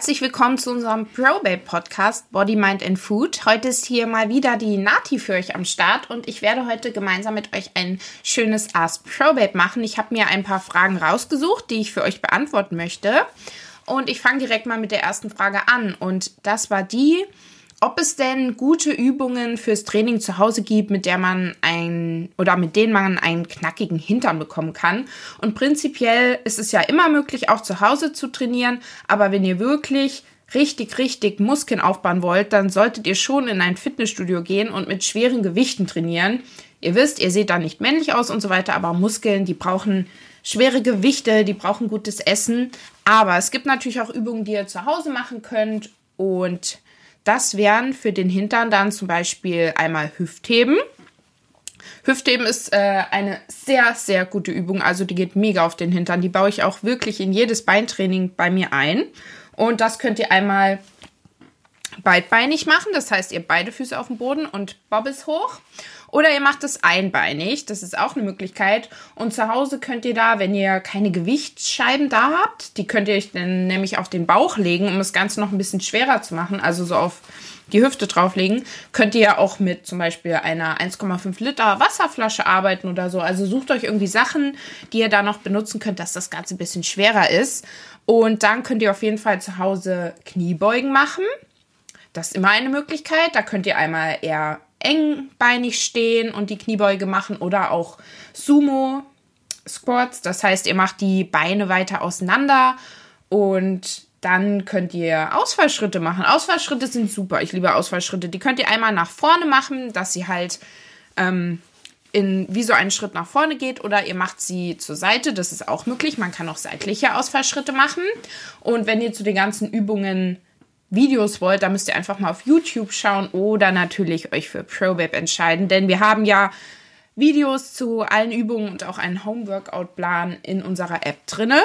Herzlich willkommen zu unserem Probabe Podcast Body, Mind and Food. Heute ist hier mal wieder die Nati für euch am Start und ich werde heute gemeinsam mit euch ein schönes Ask Probabe machen. Ich habe mir ein paar Fragen rausgesucht, die ich für euch beantworten möchte. Und ich fange direkt mal mit der ersten Frage an. Und das war die, ob es denn gute Übungen fürs Training zu Hause gibt, mit der man ein oder mit denen man einen knackigen Hintern bekommen kann. Und prinzipiell ist es ja immer möglich, auch zu Hause zu trainieren, aber wenn ihr wirklich richtig, richtig Muskeln aufbauen wollt, dann solltet ihr schon in ein Fitnessstudio gehen und mit schweren Gewichten trainieren. Ihr wisst, ihr seht da nicht männlich aus und so weiter, aber Muskeln, die brauchen schwere Gewichte, die brauchen gutes Essen. Aber es gibt natürlich auch Übungen, die ihr zu Hause machen könnt und das wären für den Hintern dann zum Beispiel einmal Hüftheben. Hüftheben ist äh, eine sehr, sehr gute Übung. Also die geht mega auf den Hintern. Die baue ich auch wirklich in jedes Beintraining bei mir ein. Und das könnt ihr einmal beidbeinig machen. Das heißt, ihr beide Füße auf dem Boden und Bobbes hoch. Oder ihr macht es einbeinig, das ist auch eine Möglichkeit. Und zu Hause könnt ihr da, wenn ihr keine Gewichtsscheiben da habt, die könnt ihr euch dann nämlich auf den Bauch legen, um das Ganze noch ein bisschen schwerer zu machen, also so auf die Hüfte drauflegen, könnt ihr ja auch mit zum Beispiel einer 1,5 Liter Wasserflasche arbeiten oder so. Also sucht euch irgendwie Sachen, die ihr da noch benutzen könnt, dass das Ganze ein bisschen schwerer ist. Und dann könnt ihr auf jeden Fall zu Hause Kniebeugen machen. Das ist immer eine Möglichkeit. Da könnt ihr einmal eher engbeinig stehen und die Kniebeuge machen oder auch Sumo Squats. Das heißt, ihr macht die Beine weiter auseinander und dann könnt ihr Ausfallschritte machen. Ausfallschritte sind super. Ich liebe Ausfallschritte. Die könnt ihr einmal nach vorne machen, dass sie halt ähm, in wie so einen Schritt nach vorne geht oder ihr macht sie zur Seite. Das ist auch möglich. Man kann auch seitliche Ausfallschritte machen. Und wenn ihr zu den ganzen Übungen Videos wollt, dann müsst ihr einfach mal auf YouTube schauen oder natürlich euch für ProWeb entscheiden, denn wir haben ja Videos zu allen Übungen und auch einen Homeworkout-Plan in unserer App drinne.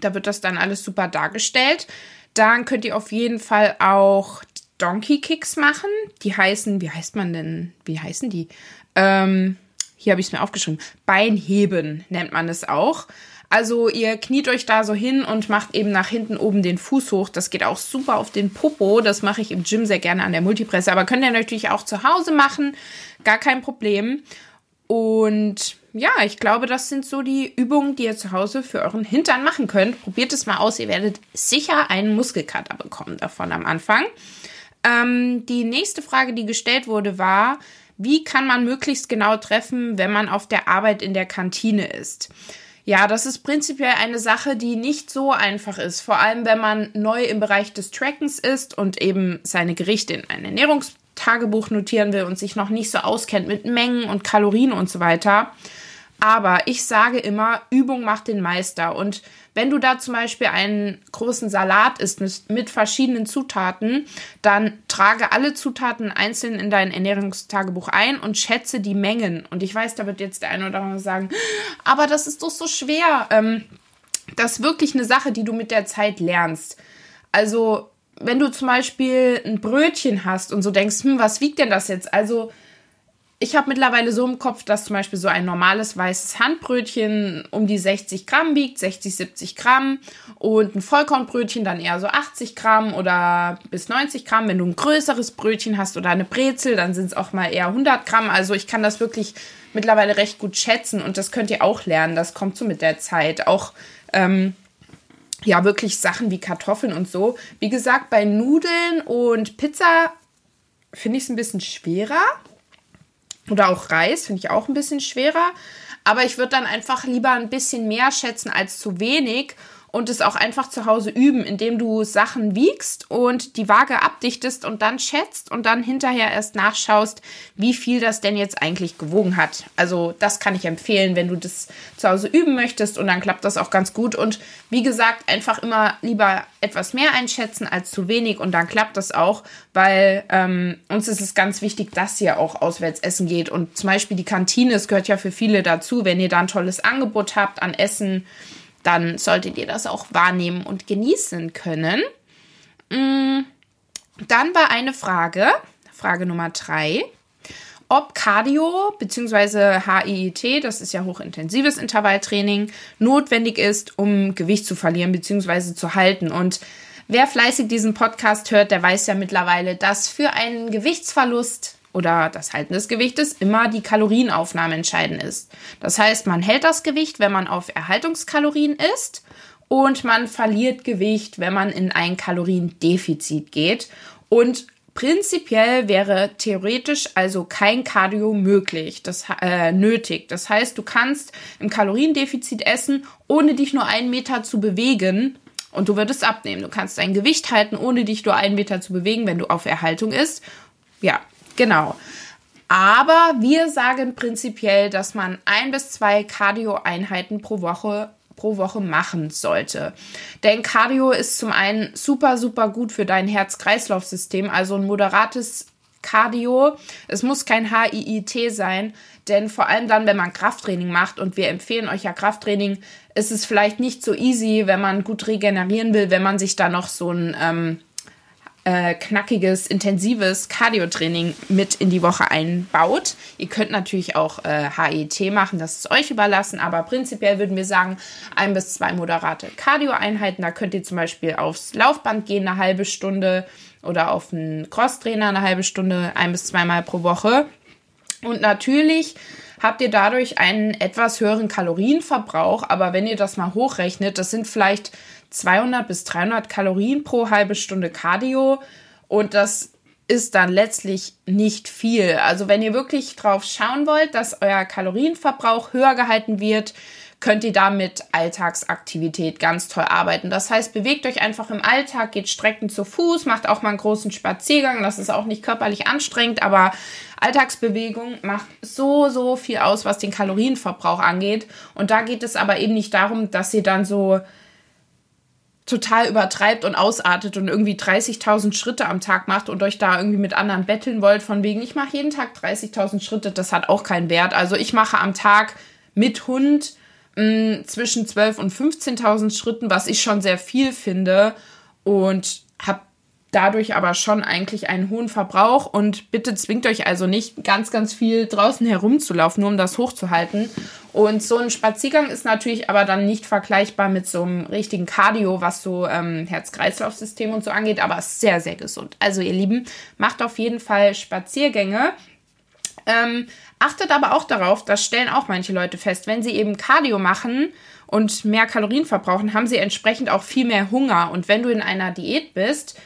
Da wird das dann alles super dargestellt. Dann könnt ihr auf jeden Fall auch Donkey Kicks machen. Die heißen, wie heißt man denn? Wie heißen die? Ähm, hier habe ich es mir aufgeschrieben. Beinheben nennt man es auch. Also ihr kniet euch da so hin und macht eben nach hinten oben den Fuß hoch. Das geht auch super auf den Popo. Das mache ich im Gym sehr gerne an der Multipresse. Aber könnt ihr natürlich auch zu Hause machen. Gar kein Problem. Und ja, ich glaube, das sind so die Übungen, die ihr zu Hause für euren Hintern machen könnt. Probiert es mal aus. Ihr werdet sicher einen Muskelkater bekommen davon am Anfang. Ähm, die nächste Frage, die gestellt wurde, war, wie kann man möglichst genau treffen, wenn man auf der Arbeit in der Kantine ist? Ja, das ist prinzipiell eine Sache, die nicht so einfach ist. Vor allem, wenn man neu im Bereich des Trackens ist und eben seine Gerichte in ein Ernährungstagebuch notieren will und sich noch nicht so auskennt mit Mengen und Kalorien und so weiter. Aber ich sage immer, Übung macht den Meister. Und wenn du da zum Beispiel einen großen Salat isst mit verschiedenen Zutaten, dann trage alle Zutaten einzeln in dein Ernährungstagebuch ein und schätze die Mengen. Und ich weiß, da wird jetzt der eine oder andere sagen, aber das ist doch so schwer. Ähm, das ist wirklich eine Sache, die du mit der Zeit lernst. Also, wenn du zum Beispiel ein Brötchen hast und so denkst, hm, was wiegt denn das jetzt? Also, ich habe mittlerweile so im Kopf, dass zum Beispiel so ein normales weißes Handbrötchen um die 60 Gramm wiegt, 60, 70 Gramm und ein Vollkornbrötchen dann eher so 80 Gramm oder bis 90 Gramm. Wenn du ein größeres Brötchen hast oder eine Brezel, dann sind es auch mal eher 100 Gramm. Also ich kann das wirklich mittlerweile recht gut schätzen und das könnt ihr auch lernen. Das kommt so mit der Zeit. Auch ähm, ja wirklich Sachen wie Kartoffeln und so. Wie gesagt, bei Nudeln und Pizza finde ich es ein bisschen schwerer oder auch Reis finde ich auch ein bisschen schwerer. Aber ich würde dann einfach lieber ein bisschen mehr schätzen als zu wenig und es auch einfach zu Hause üben, indem du Sachen wiegst und die Waage abdichtest und dann schätzt und dann hinterher erst nachschaust, wie viel das denn jetzt eigentlich gewogen hat. Also das kann ich empfehlen, wenn du das zu Hause üben möchtest und dann klappt das auch ganz gut. Und wie gesagt, einfach immer lieber etwas mehr einschätzen als zu wenig und dann klappt das auch, weil ähm, uns ist es ganz wichtig, dass ihr auch auswärts essen geht. Und zum Beispiel die Kantine, es gehört ja für viele dazu, wenn ihr da ein tolles Angebot habt an Essen dann solltet ihr das auch wahrnehmen und genießen können. Mm, dann war eine Frage, Frage Nummer drei, ob Cardio bzw. HIIT, das ist ja hochintensives Intervalltraining, notwendig ist, um Gewicht zu verlieren bzw. zu halten. Und Wer fleißig diesen Podcast hört, der weiß ja mittlerweile, dass für einen Gewichtsverlust oder das Halten des Gewichtes immer die Kalorienaufnahme entscheidend ist. Das heißt, man hält das Gewicht, wenn man auf Erhaltungskalorien isst und man verliert Gewicht, wenn man in ein Kaloriendefizit geht. Und prinzipiell wäre theoretisch also kein Cardio möglich, das äh, nötig. Das heißt, du kannst im Kaloriendefizit essen, ohne dich nur einen Meter zu bewegen. Und du würdest abnehmen. Du kannst dein Gewicht halten, ohne dich nur einen Meter zu bewegen, wenn du auf Erhaltung isst. Ja, genau. Aber wir sagen prinzipiell, dass man ein bis zwei Cardio-Einheiten pro Woche pro Woche machen sollte. Denn Cardio ist zum einen super, super gut für dein Herz-Kreislauf-System, also ein moderates Cardio. Es muss kein HIIT sein, denn vor allem dann, wenn man Krafttraining macht und wir empfehlen euch ja Krafttraining, ist es vielleicht nicht so easy, wenn man gut regenerieren will, wenn man sich da noch so ein ähm, äh, knackiges, intensives Cardio-Training mit in die Woche einbaut. Ihr könnt natürlich auch äh, HIT machen, das ist euch überlassen, aber prinzipiell würden wir sagen, ein bis zwei moderate Cardio-Einheiten. Da könnt ihr zum Beispiel aufs Laufband gehen, eine halbe Stunde oder auf einen Crosstrainer eine halbe Stunde, ein bis zweimal pro Woche. Und natürlich habt ihr dadurch einen etwas höheren Kalorienverbrauch, aber wenn ihr das mal hochrechnet, das sind vielleicht 200 bis 300 Kalorien pro halbe Stunde Cardio und das ist dann letztlich nicht viel. Also wenn ihr wirklich drauf schauen wollt, dass euer Kalorienverbrauch höher gehalten wird, könnt ihr damit Alltagsaktivität ganz toll arbeiten. Das heißt, bewegt euch einfach im Alltag, geht Strecken zu Fuß, macht auch mal einen großen Spaziergang. Das ist auch nicht körperlich anstrengend, aber Alltagsbewegung macht so, so viel aus, was den Kalorienverbrauch angeht. Und da geht es aber eben nicht darum, dass ihr dann so total übertreibt und ausartet und irgendwie 30.000 Schritte am Tag macht und euch da irgendwie mit anderen betteln wollt, von wegen, ich mache jeden Tag 30.000 Schritte, das hat auch keinen Wert. Also ich mache am Tag mit Hund mh, mm, zwischen 12.000 und 15.000 Schritten, was ich schon sehr viel finde und habe dadurch aber schon eigentlich einen hohen Verbrauch und bitte zwingt euch also nicht ganz, ganz viel draußen herumzulaufen, nur um das hochzuhalten. Und so ein Spaziergang ist natürlich aber dann nicht vergleichbar mit so einem richtigen Cardio, was so ähm, Herz-Kreislauf-System und so angeht, aber sehr, sehr gesund. Also ihr Lieben, macht auf jeden Fall Spaziergänge. Ähm, achtet aber auch darauf, das stellen auch manche Leute fest, wenn sie eben Cardio machen und mehr Kalorien verbrauchen, haben sie entsprechend auch viel mehr Hunger. Und wenn du in einer Diät bist,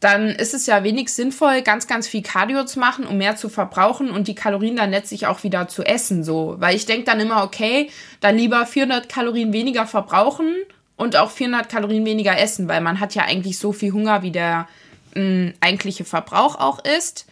dann ist es ja wenig sinnvoll, ganz, ganz viel Cardio zu machen, um mehr zu verbrauchen und die Kalorien dann letztlich auch wieder zu essen, so. Weil ich denke dann immer, okay, dann lieber 400 Kalorien weniger verbrauchen und auch 400 Kalorien weniger essen, weil man hat ja eigentlich so viel Hunger, wie der mh, mm, eigentliche Verbrauch auch ist.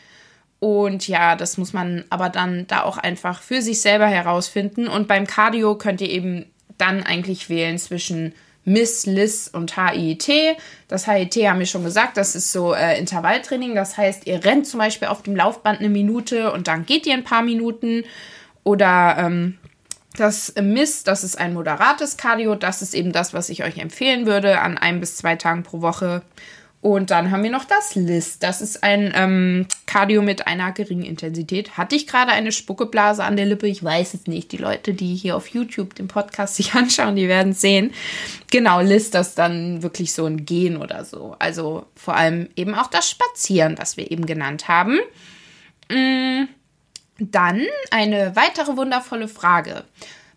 Und ja, das muss man aber dann da auch einfach für sich selber herausfinden. Und beim Cardio könnt ihr eben dann eigentlich wählen zwischen Miss, Liz und HIIT. Das HIIT haben wir schon gesagt, das ist so äh, Intervalltraining. Das heißt, ihr rennt zum Beispiel auf dem Laufband eine Minute und dann geht ihr ein paar Minuten. Oder ähm, das Miss, das ist ein moderates Cardio. Das ist eben das, was ich euch empfehlen würde an ein bis zwei Tagen pro Woche. Und dann haben wir noch das List. Das ist ein ähm, Cardio mit einer geringen Intensität. Hatte ich gerade eine Spuckeblase an der Lippe? Ich weiß es nicht. Die Leute, die hier auf YouTube den Podcast sich anschauen, die werden es sehen. Genau, List, das dann wirklich so ein Gehen oder so. Also vor allem eben auch das Spazieren, was wir eben genannt haben. Mm, dann eine weitere wundervolle Frage.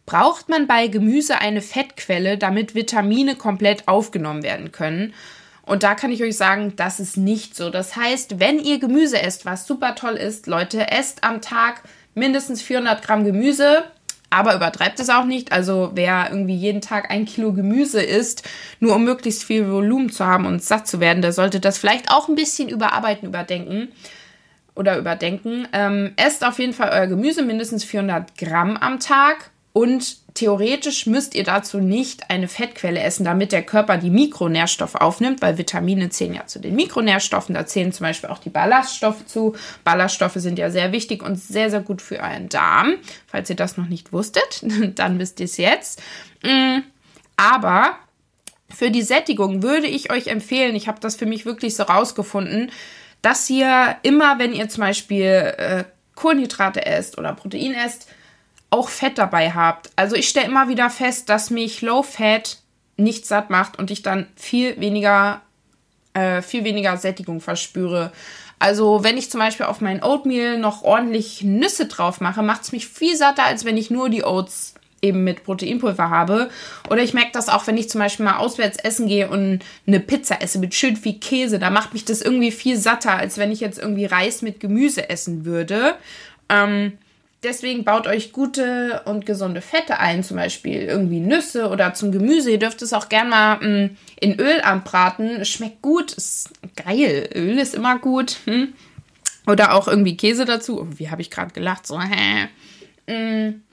Braucht man bei Gemüse eine Fettquelle, damit Vitamine komplett aufgenommen werden können? Und da kann ich euch sagen, das ist nicht so. Das heißt, wenn ihr Gemüse esst, was super toll ist, Leute, esst am Tag mindestens 400 Gramm Gemüse. Aber übertreibt es auch nicht. Also wer irgendwie jeden Tag ein Kilo Gemüse isst, nur um möglichst viel Volumen zu haben und satt zu werden, der sollte das vielleicht auch ein bisschen überarbeiten, überdenken oder überdenken. Ähm, esst auf jeden Fall euer Gemüse mindestens 400 Gramm am Tag und theoretisch müsst ihr dazu nicht eine Fettquelle essen, damit der Körper die Mikronährstoffe aufnimmt, weil Vitamine zählen ja zu den Mikronährstoffen. Da zählen zum Beispiel auch die Ballaststoffe zu. Ballaststoffe sind ja sehr wichtig und sehr, sehr gut für euren Darm. Falls ihr das noch nicht wusstet, dann wisst ihr es jetzt. Mm, aber für die Sättigung würde ich euch empfehlen, ich habe das für mich wirklich so rausgefunden, dass ihr immer, wenn ihr zum Beispiel äh, Kohlenhydrate esst oder Protein esst, auch Fett dabei habt. Also ich stelle immer wieder fest, dass mich Low Fat nicht satt macht und ich dann viel weniger äh, viel weniger Sättigung verspüre. Also wenn ich zum Beispiel auf mein Oatmeal noch ordentlich Nüsse drauf mache, macht es mich viel satter, als wenn ich nur die Oats eben mit Proteinpulver habe. Oder ich merke das auch, wenn ich zum Beispiel mal auswärts essen gehe und eine Pizza esse mit schön viel Käse. Da macht mich das irgendwie viel satter, als wenn ich jetzt irgendwie Reis mit Gemüse essen würde. Ähm, Deswegen baut euch gute und gesunde Fette ein, zum Beispiel irgendwie Nüsse oder zum Gemüse. Ihr dürft es auch gerne mal mm, in Öl anbraten. Schmeckt gut, ist geil. Öl ist immer gut. Hm? Oder auch irgendwie Käse dazu. Oh, wie habe ich gerade gelacht? So, hä? Mm,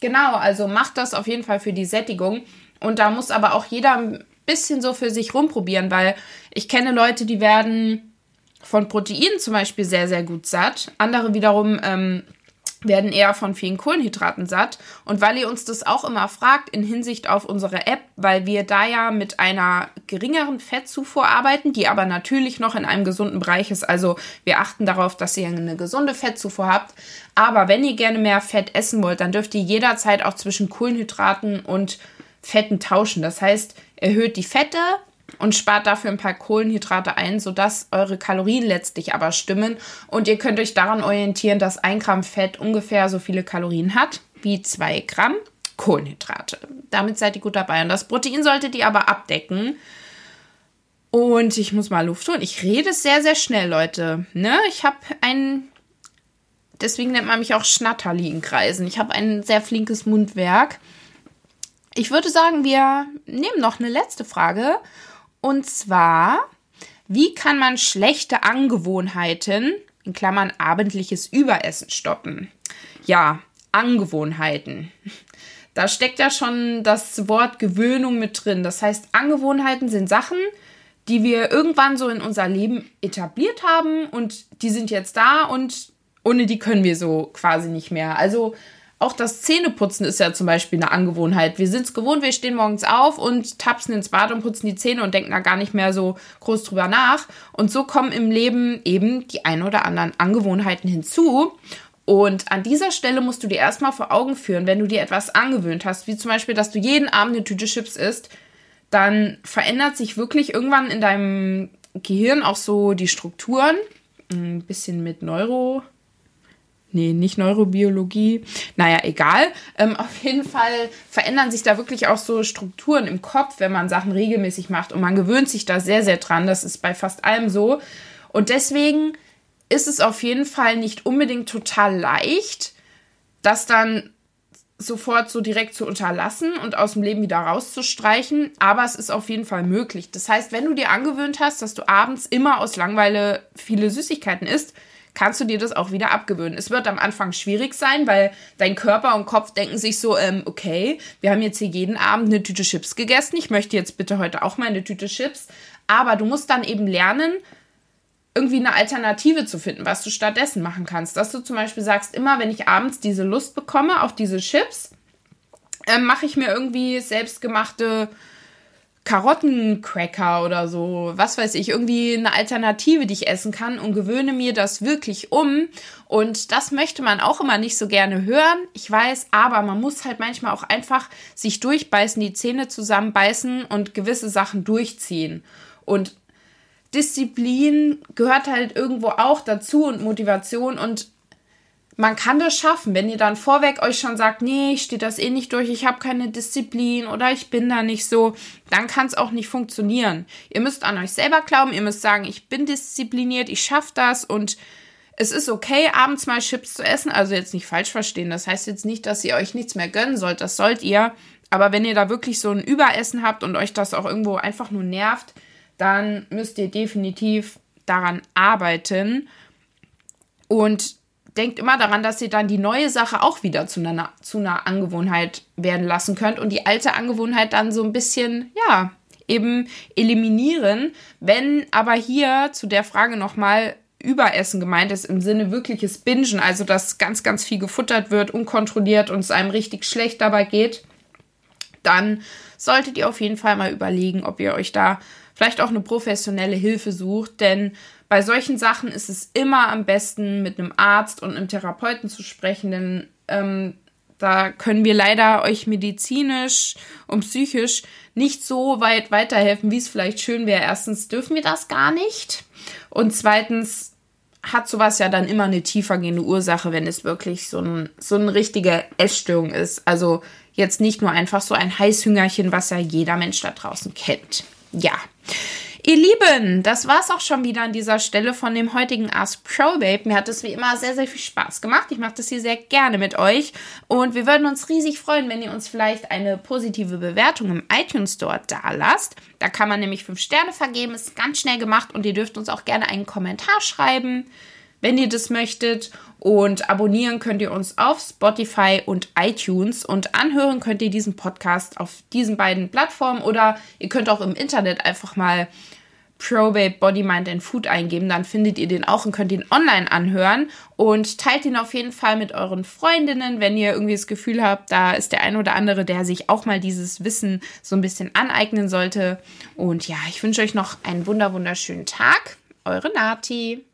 genau, also macht das auf jeden Fall für die Sättigung. Und da muss aber auch jeder ein bisschen so für sich rumprobieren, weil ich kenne Leute, die werden von Proteinen zum Beispiel sehr, sehr gut satt. Andere wiederum ähm, werden eher von vielen Kohlenhydraten satt. Und weil ihr uns das auch immer fragt in Hinsicht auf unsere App, weil wir da ja mit einer geringeren Fettzufuhr arbeiten, die aber natürlich noch in einem gesunden Bereich ist. Also wir achten darauf, dass ihr eine gesunde Fettzufuhr habt. Aber wenn ihr gerne mehr Fett essen wollt, dann dürft ihr jederzeit auch zwischen Kohlenhydraten und Fetten tauschen. Das heißt, erhöht die Fette, und spart dafür ein paar Kohlenhydrate ein, sodass eure Kalorien letztlich aber stimmen. Und ihr könnt euch daran orientieren, dass ein Gramm Fett ungefähr so viele Kalorien hat wie zwei Gramm Kohlenhydrate. Damit seid ihr gut dabei. Und das Protein solltet ihr aber abdecken. Und ich muss mal Luft holen. Ich rede sehr, sehr schnell, Leute. Ne? Ich habe ein, deswegen nennt man mich auch Schnatterli in Kreisen. Ich habe ein sehr flinkes Mundwerk. Ich würde sagen, wir nehmen noch eine letzte Frage. Und zwar, wie kann man schlechte Angewohnheiten, in Klammern abendliches Überessen, stoppen? Ja, Angewohnheiten. Da steckt ja schon das Wort Gewöhnung mit drin. Das heißt, Angewohnheiten sind Sachen, die wir irgendwann so in unser Leben etabliert haben und die sind jetzt da und ohne die können wir so quasi nicht mehr. Also auch das Zähneputzen ist ja zum Beispiel eine Angewohnheit. Wir sind es gewohnt, wir stehen morgens auf und tapsen ins Bad und putzen die Zähne und denken da gar nicht mehr so groß drüber nach. Und so kommen im Leben eben die ein oder anderen Angewohnheiten hinzu. Und an dieser Stelle musst du dir erstmal vor Augen führen, wenn du dir etwas angewöhnt hast, wie zum Beispiel, dass du jeden Abend eine Tüte Chips isst, dann verändert sich wirklich irgendwann in deinem Gehirn auch so die Strukturen. Ein bisschen mit Neuro, nee, nicht Neurobiologie, naja, egal. Ähm, auf jeden Fall verändern sich da wirklich auch so Strukturen im Kopf, wenn man Sachen regelmäßig macht und man gewöhnt sich da sehr, sehr dran. Das ist bei fast allem so. Und deswegen ist es auf jeden Fall nicht unbedingt total leicht, das dann sofort so direkt zu unterlassen und aus dem Leben wieder rauszustreichen, aber es ist auf jeden Fall möglich. Das heißt, wenn du dir angewöhnt hast, dass du abends immer aus Langeweile viele Süßigkeiten isst, kannst du dir das auch wieder abgewöhnen. Es wird am Anfang schwierig sein, weil dein Körper und Kopf denken sich so, ähm, okay, wir haben jetzt hier jeden Abend eine Tüte Chips gegessen. Ich möchte jetzt bitte heute auch mal eine Tüte Chips. Aber du musst dann eben lernen, irgendwie eine Alternative zu finden, was du stattdessen machen kannst. Dass du zum Beispiel sagst, immer wenn ich abends diese Lust bekomme auf diese Chips, äh, mache ich mir irgendwie selbstgemachte Karottencracker oder so, was weiß ich, irgendwie eine Alternative, die ich essen kann und gewöhne mir das wirklich um. Und das möchte man auch immer nicht so gerne hören. Ich weiß, aber man muss halt manchmal auch einfach sich durchbeißen, die Zähne zusammenbeißen und gewisse Sachen durchziehen. Und Disziplin gehört halt irgendwo auch dazu und Motivation und man kann das schaffen, wenn ihr dann vorweg euch schon sagt, nee, ich stehe das eh nicht durch, ich habe keine Disziplin oder ich bin da nicht so, dann kann es auch nicht funktionieren. Ihr müsst an euch selber glauben, ihr müsst sagen, ich bin diszipliniert, ich schaffe das und es ist okay, abends mal Chips zu essen, also jetzt nicht falsch verstehen. Das heißt jetzt nicht, dass ihr euch nichts mehr gönnen sollt, das sollt ihr. Aber wenn ihr da wirklich so ein Überessen habt und euch das auch irgendwo einfach nur nervt, dann müsst ihr definitiv daran arbeiten. Und denkt immer daran, dass ihr dann die neue Sache auch wieder zu einer, zu einer Angewohnheit werden lassen könnt und die alte Angewohnheit dann so ein bisschen, ja, eben eliminieren. Wenn aber hier zu der Frage nochmal Überessen gemeint ist, im Sinne wirkliches Bingen, also dass ganz, ganz viel gefuttert wird, unkontrolliert und es einem richtig schlecht dabei geht, dann solltet ihr auf jeden Fall mal überlegen, ob ihr euch da vielleicht auch eine professionelle Hilfe sucht, denn bei solchen Sachen ist es immer am besten, mit einem Arzt und einem Therapeuten zu sprechen, denn ähm, da können wir leider euch medizinisch und psychisch nicht so weit weiterhelfen, wie es vielleicht schön wäre. Erstens dürfen wir das gar nicht. Und zweitens hat sowas ja dann immer eine tiefergehende Ursache, wenn es wirklich so, ein, so eine richtige Essstörung ist. Also jetzt nicht nur einfach so ein Heißhüngerchen, was ja jeder Mensch da draußen kennt. Ja. Ihr Lieben, das war's auch schon wieder an dieser Stelle von dem heutigen Ask Pro Babe. Mir hat es wie immer sehr, sehr viel Spaß gemacht. Ich mache das hier sehr gerne mit euch. Und wir würden uns riesig freuen, wenn ihr uns vielleicht eine positive Bewertung im iTunes Store da lasst. Da kann man nämlich fünf Sterne vergeben. Ist ganz schnell gemacht und ihr dürft uns auch gerne einen Kommentar schreiben wenn ihr das möchtet. Und abonnieren könnt ihr uns auf Spotify und iTunes. Und anhören könnt ihr diesen Podcast auf diesen beiden Plattformen oder ihr könnt auch im Internet einfach mal Probate Body, Mind and Food eingeben. Dann findet ihr den auch und könnt ihn online anhören. Und teilt ihn auf jeden Fall mit euren Freundinnen, wenn ihr irgendwie das Gefühl habt, da ist der ein oder andere, der sich auch mal dieses Wissen so ein bisschen aneignen sollte. Und ja, ich wünsche euch noch einen wunder wunderschönen Tag. Eure Nati.